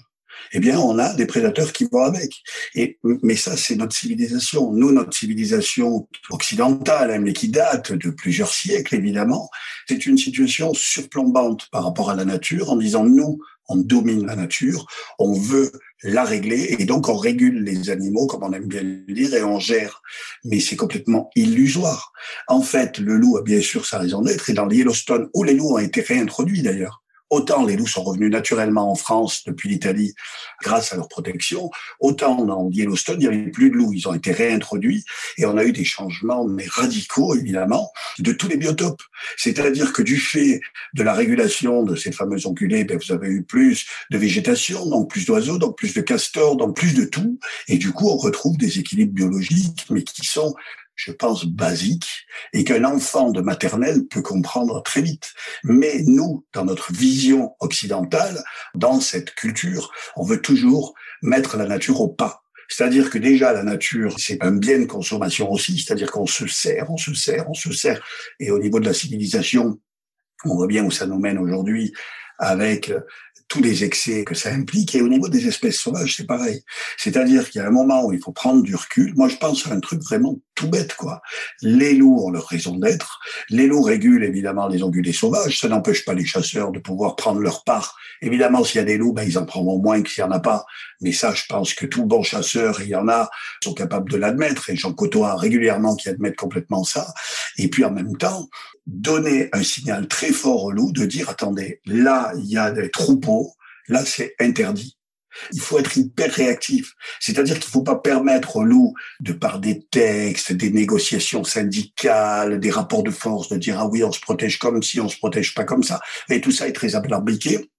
eh bien, on a des prédateurs qui vont avec. Et, mais ça, c'est notre civilisation. Nous, notre civilisation occidentale, mais qui date de plusieurs siècles, évidemment, c'est une situation surplombante par rapport à la nature en disant, nous, on domine la nature, on veut la régler et donc on régule les animaux comme on aime bien le dire et on gère. Mais c'est complètement illusoire. En fait, le loup a bien sûr sa raison d'être et dans Yellowstone où les loups ont été réintroduits d'ailleurs. Autant les loups sont revenus naturellement en France depuis l'Italie grâce à leur protection, autant dans Yellowstone, il n'y avait plus de loups. Ils ont été réintroduits et on a eu des changements, mais radicaux évidemment, de tous les biotopes. C'est-à-dire que du fait de la régulation de ces fameux ongulés, ben, vous avez eu plus de végétation, donc plus d'oiseaux, donc plus de castors, donc plus de tout. Et du coup, on retrouve des équilibres biologiques, mais qui sont je pense, basique et qu'un enfant de maternelle peut comprendre très vite. Mais nous, dans notre vision occidentale, dans cette culture, on veut toujours mettre la nature au pas. C'est-à-dire que déjà la nature, c'est un bien de consommation aussi, c'est-à-dire qu'on se sert, on se sert, on se sert. Et au niveau de la civilisation, on voit bien où ça nous mène aujourd'hui avec tous les excès que ça implique. Et au niveau des espèces sauvages, c'est pareil. C'est-à-dire qu'il y a un moment où il faut prendre du recul. Moi, je pense à un truc vraiment tout bête, quoi. Les loups ont leur raison d'être. Les loups régulent évidemment les ongulés sauvages. Ça n'empêche pas les chasseurs de pouvoir prendre leur part. Évidemment, s'il y a des loups, ben, ils en prendront moins que s'il n'y en a pas. Mais ça, je pense que tout bon chasseur, il y en a, sont capables de l'admettre. Et j'en côtoie régulièrement qui admettent complètement ça. Et puis en même temps, donner un signal très fort aux loups de dire, attendez, là, il y a des troupeaux, là, c'est interdit. Il faut être hyper réactif. C'est-à-dire qu'il ne faut pas permettre aux loups, de par des textes, des négociations syndicales, des rapports de force, de dire, ah oui, on se protège comme si, on se protège pas comme ça. Et tout ça est très alambiqué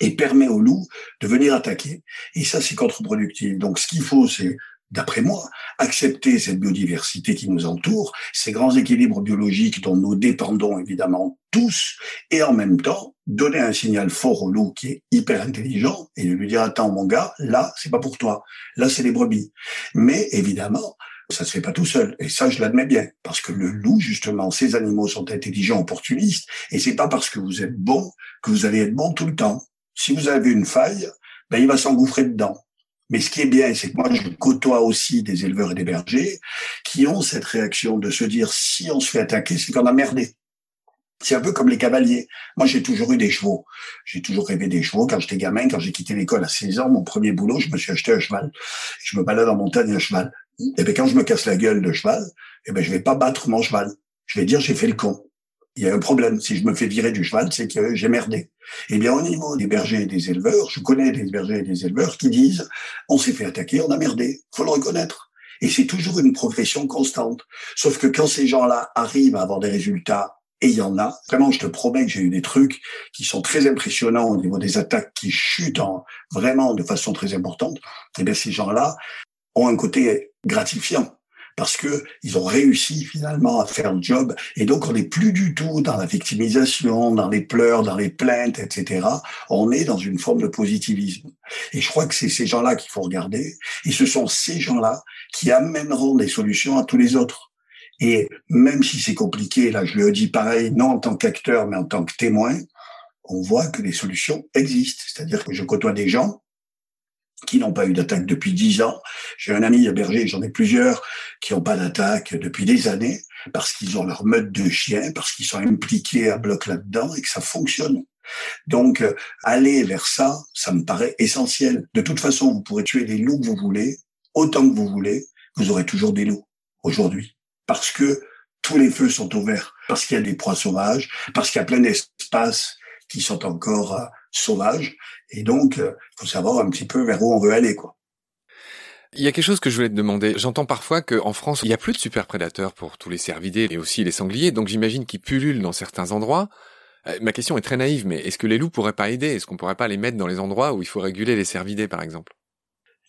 et permet aux loups de venir attaquer. Et ça, c'est contre-productif. Donc, ce qu'il faut, c'est d'après moi, accepter cette biodiversité qui nous entoure, ces grands équilibres biologiques dont nous dépendons évidemment tous, et en même temps donner un signal fort au loup qui est hyper intelligent et lui dire attends mon gars, là c'est pas pour toi, là c'est les brebis. Mais évidemment, ça se fait pas tout seul. Et ça, je l'admets bien. Parce que le loup, justement, ces animaux sont intelligents, opportunistes. Et c'est pas parce que vous êtes bon que vous allez être bon tout le temps. Si vous avez une faille, ben, il va s'engouffrer dedans. Mais ce qui est bien, c'est que moi, je côtoie aussi des éleveurs et des bergers qui ont cette réaction de se dire, si on se fait attaquer, c'est qu'on a merdé. C'est un peu comme les cavaliers. Moi, j'ai toujours eu des chevaux. J'ai toujours rêvé des chevaux. Quand j'étais gamin, quand j'ai quitté l'école à 16 ans, mon premier boulot, je me suis acheté un cheval. Je me balade en montagne un cheval. Et bien, quand je me casse la gueule de cheval, eh ben, je vais pas battre mon cheval. Je vais dire, j'ai fait le con il y a un problème. Si je me fais virer du cheval, c'est que j'ai merdé. Eh bien, au niveau des bergers et des éleveurs, je connais des bergers et des éleveurs qui disent, on s'est fait attaquer, on a merdé. Faut le reconnaître. Et c'est toujours une profession constante. Sauf que quand ces gens-là arrivent à avoir des résultats, et il y en a, vraiment, je te promets que j'ai eu des trucs qui sont très impressionnants au niveau des attaques qui chutent vraiment de façon très importante. Eh bien, ces gens-là ont un côté gratifiant parce que ils ont réussi finalement à faire le job. Et donc, on n'est plus du tout dans la victimisation, dans les pleurs, dans les plaintes, etc. On est dans une forme de positivisme. Et je crois que c'est ces gens-là qu'il faut regarder. Et ce sont ces gens-là qui amèneront des solutions à tous les autres. Et même si c'est compliqué, là, je le dis pareil, non en tant qu'acteur, mais en tant que témoin, on voit que les solutions existent. C'est-à-dire que je côtoie des gens qui n'ont pas eu d'attaque depuis dix ans. J'ai un ami berger, j'en ai plusieurs, qui n'ont pas d'attaque depuis des années, parce qu'ils ont leur meute de chien, parce qu'ils sont impliqués à bloc là-dedans et que ça fonctionne. Donc, euh, aller vers ça, ça me paraît essentiel. De toute façon, vous pourrez tuer les loups que vous voulez, autant que vous voulez, vous aurez toujours des loups aujourd'hui. Parce que tous les feux sont ouverts, parce qu'il y a des proies sauvages, parce qu'il y a plein d'espaces qui sont encore sauvages. Et donc, il euh, faut savoir un petit peu vers où on veut aller, quoi.
Il y a quelque chose que je voulais te demander. J'entends parfois qu'en France, il n'y a plus de super prédateurs pour tous les cervidés et aussi les sangliers, donc j'imagine qu'ils pullulent dans certains endroits. Euh, ma question est très naïve, mais est-ce que les loups pourraient pas aider? Est-ce qu'on pourrait pas les mettre dans les endroits où il faut réguler les cervidés, par exemple?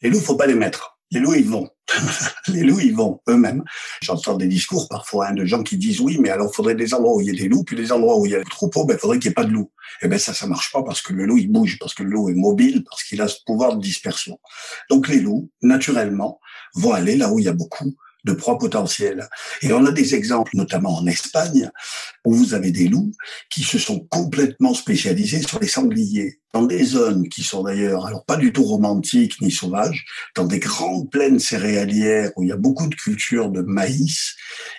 Les loups, faut pas les mettre. Les loups, ils vont. les loups, ils vont eux-mêmes. J'entends des discours parfois hein, de gens qui disent oui, mais alors faudrait des endroits où il y a des loups, puis des endroits où il y a des troupeaux, ben, faudrait qu'il n'y ait pas de loups. Eh ben ça, ça marche pas parce que le loup, il bouge, parce que le loup est mobile, parce qu'il a ce pouvoir de dispersion. Donc les loups, naturellement, vont aller là où il y a beaucoup de proies potentielles. Et on a des exemples, notamment en Espagne, où vous avez des loups qui se sont complètement spécialisés sur les sangliers, dans des zones qui sont d'ailleurs, alors pas du tout romantiques ni sauvages, dans des grandes plaines céréalières où il y a beaucoup de cultures de maïs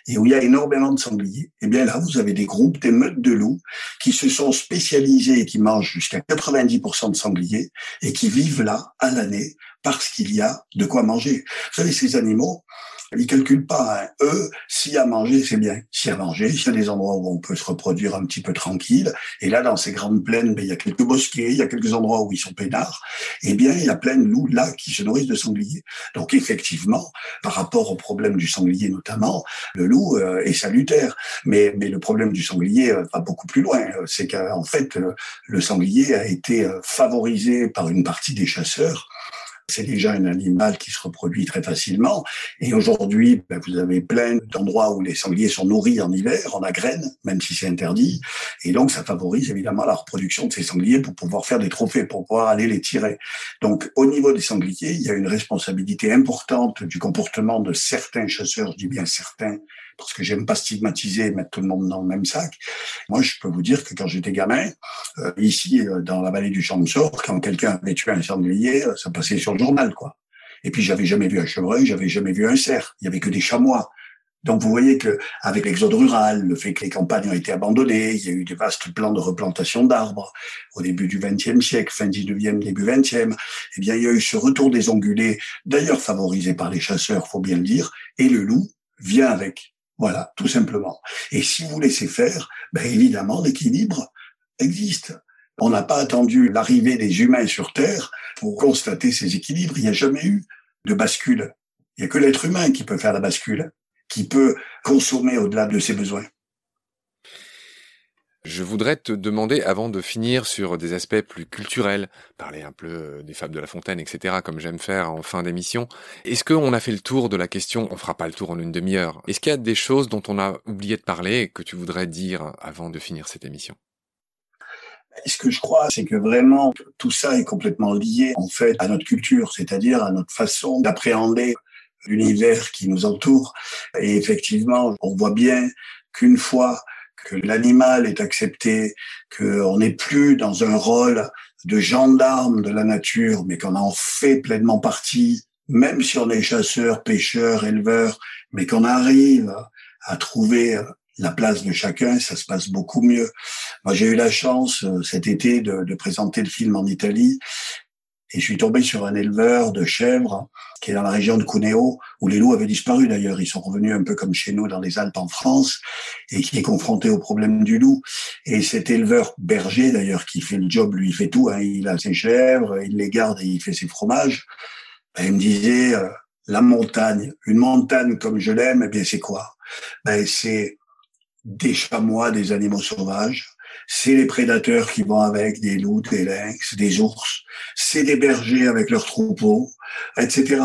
et où il y a énormément de sangliers. Et eh bien là, vous avez des groupes, des meutes de loups qui se sont spécialisés et qui mangent jusqu'à 90% de sangliers et qui vivent là à l'année parce qu'il y a de quoi manger. Vous savez, ces animaux, ils calculent pas. Hein. Eux, s'il y a à manger, c'est bien. S'il y a à manger, s'il y a des endroits où on peut se reproduire un petit peu tranquille, et là, dans ces grandes plaines, ben, il y a quelques bosquets, il y a quelques endroits où ils sont peinards, eh bien, il y a plein de loups là qui se nourrissent de sangliers. Donc, effectivement, par rapport au problème du sanglier notamment, le loup euh, est salutaire. Mais, mais le problème du sanglier euh, va beaucoup plus loin. C'est qu'en fait, euh, le sanglier a été favorisé par une partie des chasseurs c'est déjà un animal qui se reproduit très facilement. Et aujourd'hui, ben, vous avez plein d'endroits où les sangliers sont nourris en hiver, en graines, même si c'est interdit. Et donc, ça favorise évidemment la reproduction de ces sangliers pour pouvoir faire des trophées, pour pouvoir aller les tirer. Donc, au niveau des sangliers, il y a une responsabilité importante du comportement de certains chasseurs, je dis bien certains, parce que j'aime pas stigmatiser et mettre tout le monde dans le même sac. Moi, je peux vous dire que quand j'étais gamin, euh, ici, euh, dans la vallée du Champsaur, quand quelqu'un avait tué un sanglier, euh, ça passait sur le journal, quoi. Et puis, j'avais jamais vu un chevreuil, j'avais jamais vu un cerf. Il y avait que des chamois. Donc vous voyez que avec l'exode rural, le fait que les campagnes ont été abandonnées, il y a eu des vastes plans de replantation d'arbres au début du XXe siècle, fin 19e, début XXe. Eh bien, il y a eu ce retour des ongulés, d'ailleurs favorisé par les chasseurs, faut bien le dire, et le loup vient avec. Voilà, tout simplement. Et si vous laissez faire, ben évidemment, l'équilibre existe. On n'a pas attendu l'arrivée des humains sur Terre pour constater ces équilibres. Il n'y a jamais eu de bascule. Il n'y a que l'être humain qui peut faire la bascule qui peut consommer au-delà de ses besoins.
Je voudrais te demander, avant de finir sur des aspects plus culturels, parler un peu euh, des fables de La Fontaine, etc., comme j'aime faire en fin d'émission, est-ce qu'on a fait le tour de la question On fera pas le tour en une demi-heure. Est-ce qu'il y a des choses dont on a oublié de parler que tu voudrais dire avant de finir cette émission?
Ce que je crois, c'est que vraiment tout ça est complètement lié en fait à notre culture, c'est-à-dire à notre façon d'appréhender l'univers qui nous entoure. Et effectivement, on voit bien qu'une fois que l'animal est accepté, qu'on n'est plus dans un rôle de gendarme de la nature, mais qu'on en fait pleinement partie, même si on est chasseur, pêcheur, éleveur, mais qu'on arrive à trouver la place de chacun, ça se passe beaucoup mieux. Moi, j'ai eu la chance euh, cet été de, de, présenter le film en Italie et je suis tombé sur un éleveur de chèvres qui est dans la région de Cuneo, où les loups avaient disparu d'ailleurs. Ils sont revenus un peu comme chez nous dans les Alpes en France, et qui est confronté au problème du loup. Et cet éleveur berger d'ailleurs, qui fait le job, lui, il fait tout. Hein. Il a ses chèvres, il les garde et il fait ses fromages. Ben, il me disait, euh, la montagne, une montagne comme je l'aime, eh bien c'est quoi? Ben, C'est des chamois, des animaux sauvages, c'est les prédateurs qui vont avec, des loups, des lynx, des ours, c'est des bergers avec leurs troupeaux, etc.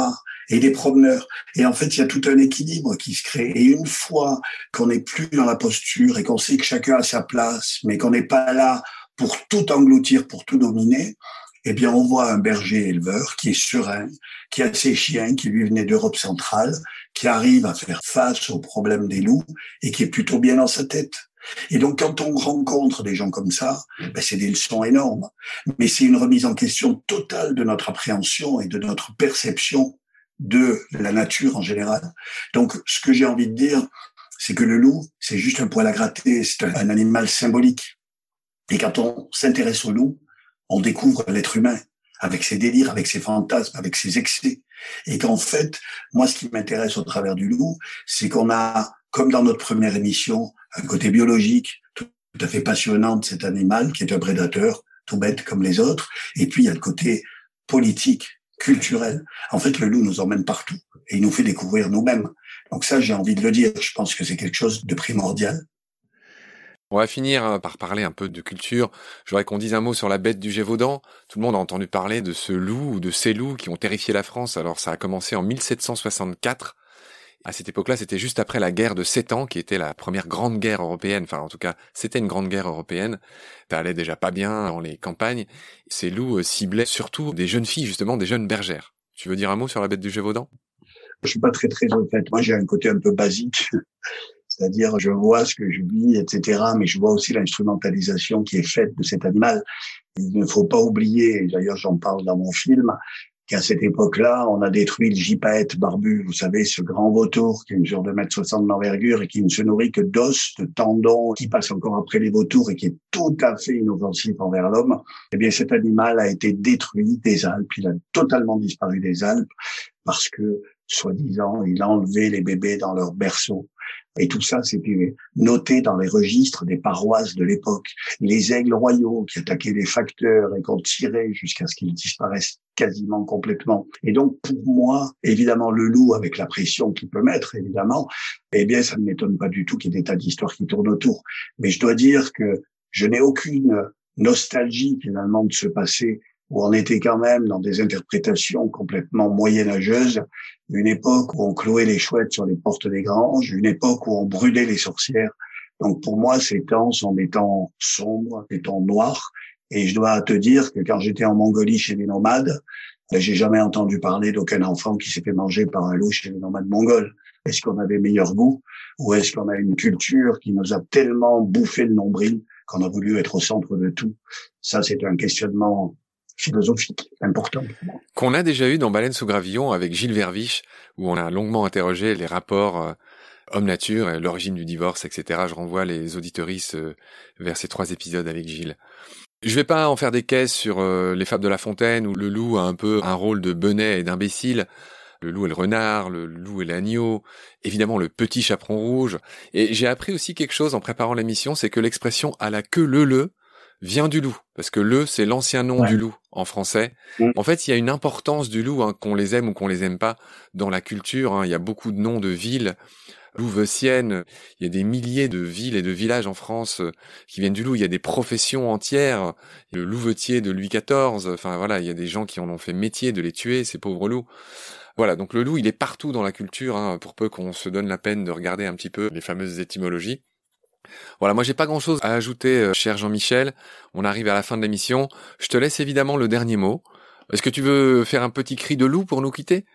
Et des promeneurs. Et en fait, il y a tout un équilibre qui se crée. Et une fois qu'on n'est plus dans la posture et qu'on sait que chacun a sa place, mais qu'on n'est pas là pour tout engloutir, pour tout dominer, eh bien, on voit un berger éleveur qui est serein, qui a ses chiens qui lui venaient d'Europe centrale, qui arrive à faire face aux problèmes des loups et qui est plutôt bien dans sa tête. Et donc, quand on rencontre des gens comme ça, ben, c'est des leçons énormes. Mais c'est une remise en question totale de notre appréhension et de notre perception de la nature en général. Donc, ce que j'ai envie de dire, c'est que le loup, c'est juste un poil à gratter, c'est un animal symbolique. Et quand on s'intéresse au loup, on découvre l'être humain avec ses délires, avec ses fantasmes, avec ses excès. Et qu'en fait, moi, ce qui m'intéresse au travers du loup, c'est qu'on a, comme dans notre première émission, un côté biologique tout à fait passionnant de cet animal qui est un prédateur tout bête comme les autres. Et puis il y a le côté politique, culturel. En fait, le loup nous emmène partout et il nous fait découvrir nous-mêmes. Donc ça, j'ai envie de le dire. Je pense que c'est quelque chose de primordial.
On va finir hein, par parler un peu de culture. Je voudrais qu'on dise un mot sur la bête du Gévaudan. Tout le monde a entendu parler de ce loup ou de ces loups qui ont terrifié la France. Alors ça a commencé en 1764 à cette époque-là, c'était juste après la guerre de Sept Ans, qui était la première grande guerre européenne. Enfin, en tout cas, c'était une grande guerre européenne. Ça allait déjà pas bien dans les campagnes. Ces loups euh, ciblaient surtout des jeunes filles, justement, des jeunes bergères. Tu veux dire un mot sur la bête du Gévaudan?
Je suis pas très très au fait. Moi, j'ai un côté un peu basique. C'est-à-dire, je vois ce que je vis, etc. Mais je vois aussi l'instrumentalisation qui est faite de cet animal. Il ne faut pas oublier, d'ailleurs j'en parle dans mon film, qu'à cette époque-là, on a détruit le gypaète barbu, vous savez, ce grand vautour qui mesure 2 mètres 60 d'envergure et qui ne se nourrit que d'os, de tendons, qui passe encore après les vautours et qui est tout à fait inoffensif envers l'homme. Eh bien, cet animal a été détruit des Alpes. Il a totalement disparu des Alpes parce que, soi-disant, il a enlevé les bébés dans leur berceau. Et tout ça, c'était noté dans les registres des paroisses de l'époque. Les aigles royaux qui attaquaient les facteurs et qu'on tirait jusqu'à ce qu'ils disparaissent quasiment complètement. Et donc, pour moi, évidemment, le loup, avec la pression qu'il peut mettre, évidemment, eh bien, ça ne m'étonne pas du tout qu'il y ait des tas d'histoires qui tournent autour. Mais je dois dire que je n'ai aucune nostalgie, finalement, de ce passé où on était quand même dans des interprétations complètement moyenâgeuses, une époque où on clouait les chouettes sur les portes des granges, une époque où on brûlait les sorcières. Donc pour moi, ces temps sont des temps sombres, des temps noirs. Et je dois te dire que quand j'étais en Mongolie chez les nomades, ben, j'ai jamais entendu parler d'aucun enfant qui s'est fait manger par un loup chez les nomades mongols. Est-ce qu'on avait meilleur goût Ou est-ce qu'on a une culture qui nous a tellement bouffé le nombril qu'on a voulu être au centre de tout? Ça, c'est un questionnement philosophique.
Qu'on a déjà eu dans Baleine sous gravillon avec Gilles Verviche, où on a longuement interrogé les rapports euh, homme-nature, et l'origine du divorce, etc. Je renvoie les auditoristes euh, vers ces trois épisodes avec Gilles. Je vais pas en faire des caisses sur euh, les fables de La Fontaine où le loup a un peu un rôle de benet et d'imbécile. Le loup et le renard, le loup et l'agneau, évidemment le petit chaperon rouge. Et j'ai appris aussi quelque chose en préparant l'émission, c'est que l'expression à la queue le le vient du loup, parce que le c'est l'ancien nom du loup en français. Mm. En fait, il y a une importance du loup, hein, qu'on les aime ou qu'on les aime pas, dans la culture. Hein. Il y a beaucoup de noms de villes louveciennes. Il y a des milliers de villes et de villages en France euh, qui viennent du loup. Il y a des professions entières. Le louvetier de Louis XIV. Enfin voilà, il y a des gens qui en ont fait métier de les tuer, ces pauvres loups. Voilà, donc le loup, il est partout dans la culture, hein, pour peu qu'on se donne la peine de regarder un petit peu les fameuses étymologies. Voilà, moi j'ai pas grand-chose à ajouter, euh, cher Jean-Michel. On arrive à la fin de l'émission. Je te laisse évidemment le dernier mot. Est-ce que tu veux faire un petit cri de loup pour nous quitter?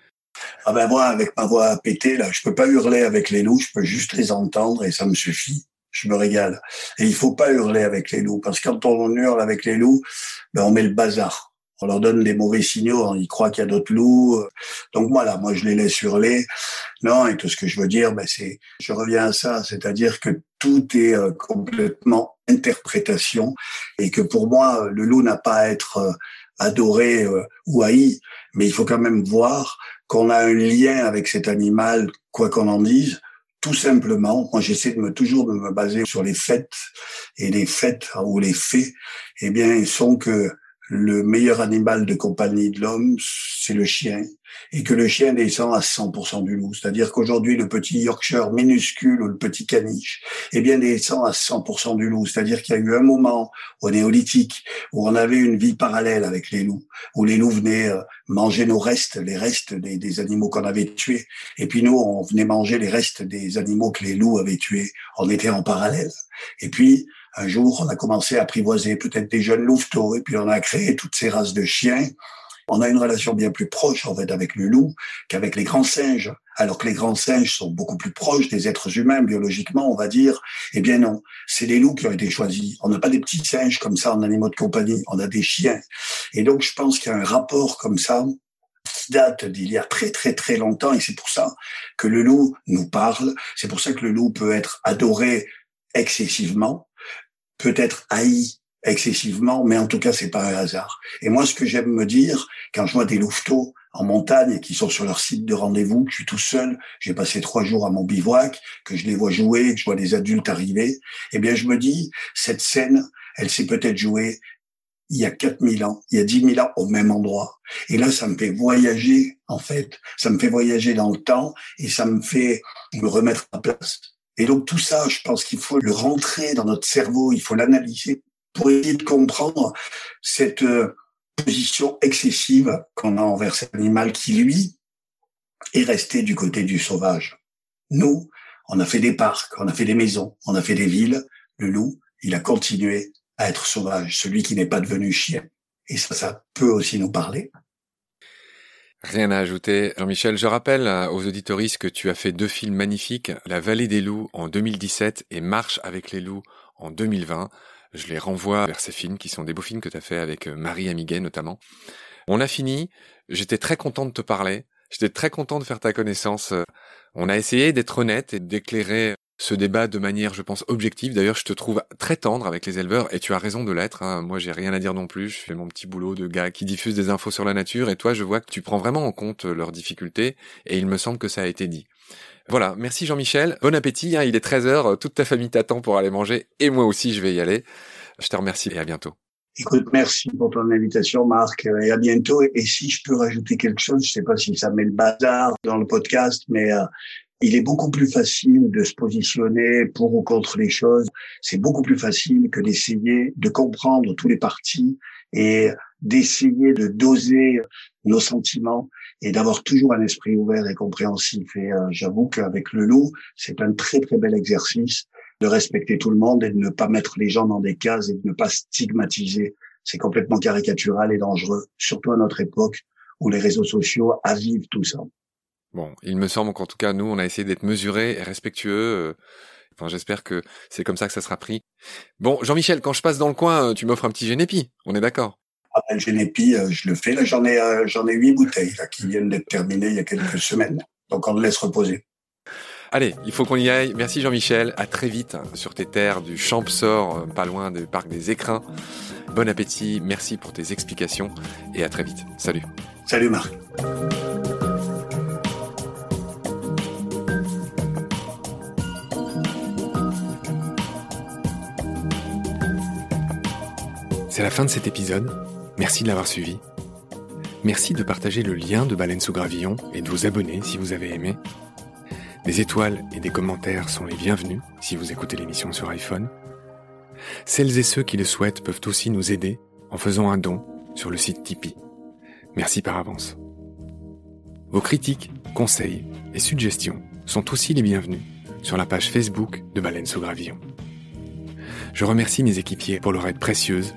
Ah ben moi, avec ma voix pétée, là, je peux pas hurler avec les loups, je peux juste les entendre et ça me suffit. Je me régale. Et il faut pas hurler avec les loups, parce que quand on hurle avec les loups, ben on met le bazar on leur donne des mauvais signaux, on y croit qu'il y a d'autres loups. Donc voilà, moi je les laisse hurler. Non, et tout ce que je veux dire, ben c'est, je reviens à ça, c'est-à-dire que tout est euh, complètement interprétation et que pour moi, le loup n'a pas à être euh, adoré euh, ou haï, mais il faut quand même voir qu'on a un lien avec cet animal, quoi qu'on en dise, tout simplement. Moi, j'essaie de me toujours de me baser sur les fêtes et les fêtes ou les faits. Eh bien, ils sont que le meilleur animal de compagnie de l'homme, c'est le chien, et que le chien descend à 100% du loup. C'est-à-dire qu'aujourd'hui, le petit Yorkshire minuscule ou le petit caniche, eh bien, descend à 100% du loup. C'est-à-dire qu'il y a eu un moment au néolithique où on avait une vie parallèle avec les loups, où les loups venaient euh, manger nos restes, les restes des, des animaux qu'on avait tués, et puis nous, on venait manger les restes des animaux que les loups avaient tués. On était en parallèle. Et puis, un jour, on a commencé à apprivoiser peut-être des jeunes louveteaux, et puis on a créé toutes ces races de chiens. On a une relation bien plus proche, en fait, avec le loup qu'avec les grands singes. Alors que les grands singes sont beaucoup plus proches des êtres humains, biologiquement, on va dire. Eh bien non, c'est les loups qui ont été choisis. On n'a pas des petits singes comme ça en animaux de compagnie, on a des chiens. Et donc, je pense qu'il y a un rapport comme ça qui date d'il y a très très très longtemps et c'est pour ça que le loup nous parle, c'est pour ça que le loup peut être adoré excessivement peut-être haï excessivement, mais en tout cas, c'est pas un hasard. Et moi, ce que j'aime me dire, quand je vois des louveteaux en montagne qui sont sur leur site de rendez-vous, que je suis tout seul, j'ai passé trois jours à mon bivouac, que je les vois jouer, que je vois les adultes arriver, eh bien, je me dis, cette scène, elle s'est peut-être jouée il y a 4000 ans, il y a 10 000 ans au même endroit. Et là, ça me fait voyager, en fait. Ça me fait voyager dans le temps et ça me fait me remettre à place. Et donc tout ça, je pense qu'il faut le rentrer dans notre cerveau, il faut l'analyser pour essayer de comprendre cette euh, position excessive qu'on a envers cet animal qui, lui, est resté du côté du sauvage. Nous, on a fait des parcs, on a fait des maisons, on a fait des villes. Le loup, il a continué à être sauvage, celui qui n'est pas devenu chien. Et ça, ça peut aussi nous parler.
Rien à ajouter. Jean-Michel, je rappelle aux auditoristes que tu as fait deux films magnifiques, La vallée des loups en 2017 et Marche avec les loups en 2020. Je les renvoie vers ces films qui sont des beaux films que tu as fait avec euh, Marie Amiguet notamment. On a fini. J'étais très content de te parler. J'étais très content de faire ta connaissance. On a essayé d'être honnête et d'éclairer ce débat de manière, je pense, objective. D'ailleurs, je te trouve très tendre avec les éleveurs et tu as raison de l'être. Hein. Moi, j'ai rien à dire non plus. Je fais mon petit boulot de gars qui diffuse des infos sur la nature et toi, je vois que tu prends vraiment en compte leurs difficultés et il me semble que ça a été dit. Voilà, merci Jean-Michel. Bon appétit, hein. il est 13h, toute ta famille t'attend pour aller manger et moi aussi, je vais y aller. Je te remercie et à bientôt.
Écoute, merci pour ton invitation, Marc, et à bientôt. Et si je peux rajouter quelque chose, je sais pas si ça met le bazar dans le podcast, mais euh, il est beaucoup plus facile de se positionner pour ou contre les choses. C'est beaucoup plus facile que d'essayer de comprendre tous les partis et d'essayer de doser nos sentiments et d'avoir toujours un esprit ouvert et compréhensif. Et euh, j'avoue qu'avec le loup, c'est un très très bel exercice de respecter tout le monde et de ne pas mettre les gens dans des cases et de ne pas stigmatiser. C'est complètement caricatural et dangereux, surtout à notre époque où les réseaux sociaux avivent tout ça.
Bon, il me semble qu'en tout cas, nous, on a essayé d'être mesurés et respectueux. Enfin, j'espère que c'est comme ça que ça sera pris. Bon, Jean-Michel, quand je passe dans le coin, tu m'offres un petit génépi. On est d'accord?
Ah ben, le génépi, je le fais. Là, j'en ai, j'en ai huit bouteilles là, qui viennent d'être terminées il y a quelques semaines. Donc, on le laisse reposer.
Allez, il faut qu'on y aille. Merci Jean-Michel. À très vite hein, sur tes terres du Champsor, pas loin du parc des Écrins. Bon appétit. Merci pour tes explications et à très vite. Salut.
Salut Marc.
C'est la fin de cet épisode. Merci de l'avoir suivi. Merci de partager le lien de Baleine sous Gravillon et de vous abonner si vous avez aimé. Des étoiles et des commentaires sont les bienvenus si vous écoutez l'émission sur iPhone. Celles et ceux qui le souhaitent peuvent aussi nous aider en faisant un don sur le site Tipeee. Merci par avance. Vos critiques, conseils et suggestions sont aussi les bienvenus sur la page Facebook de Baleine sous Gravillon. Je remercie mes équipiers pour leur aide précieuse,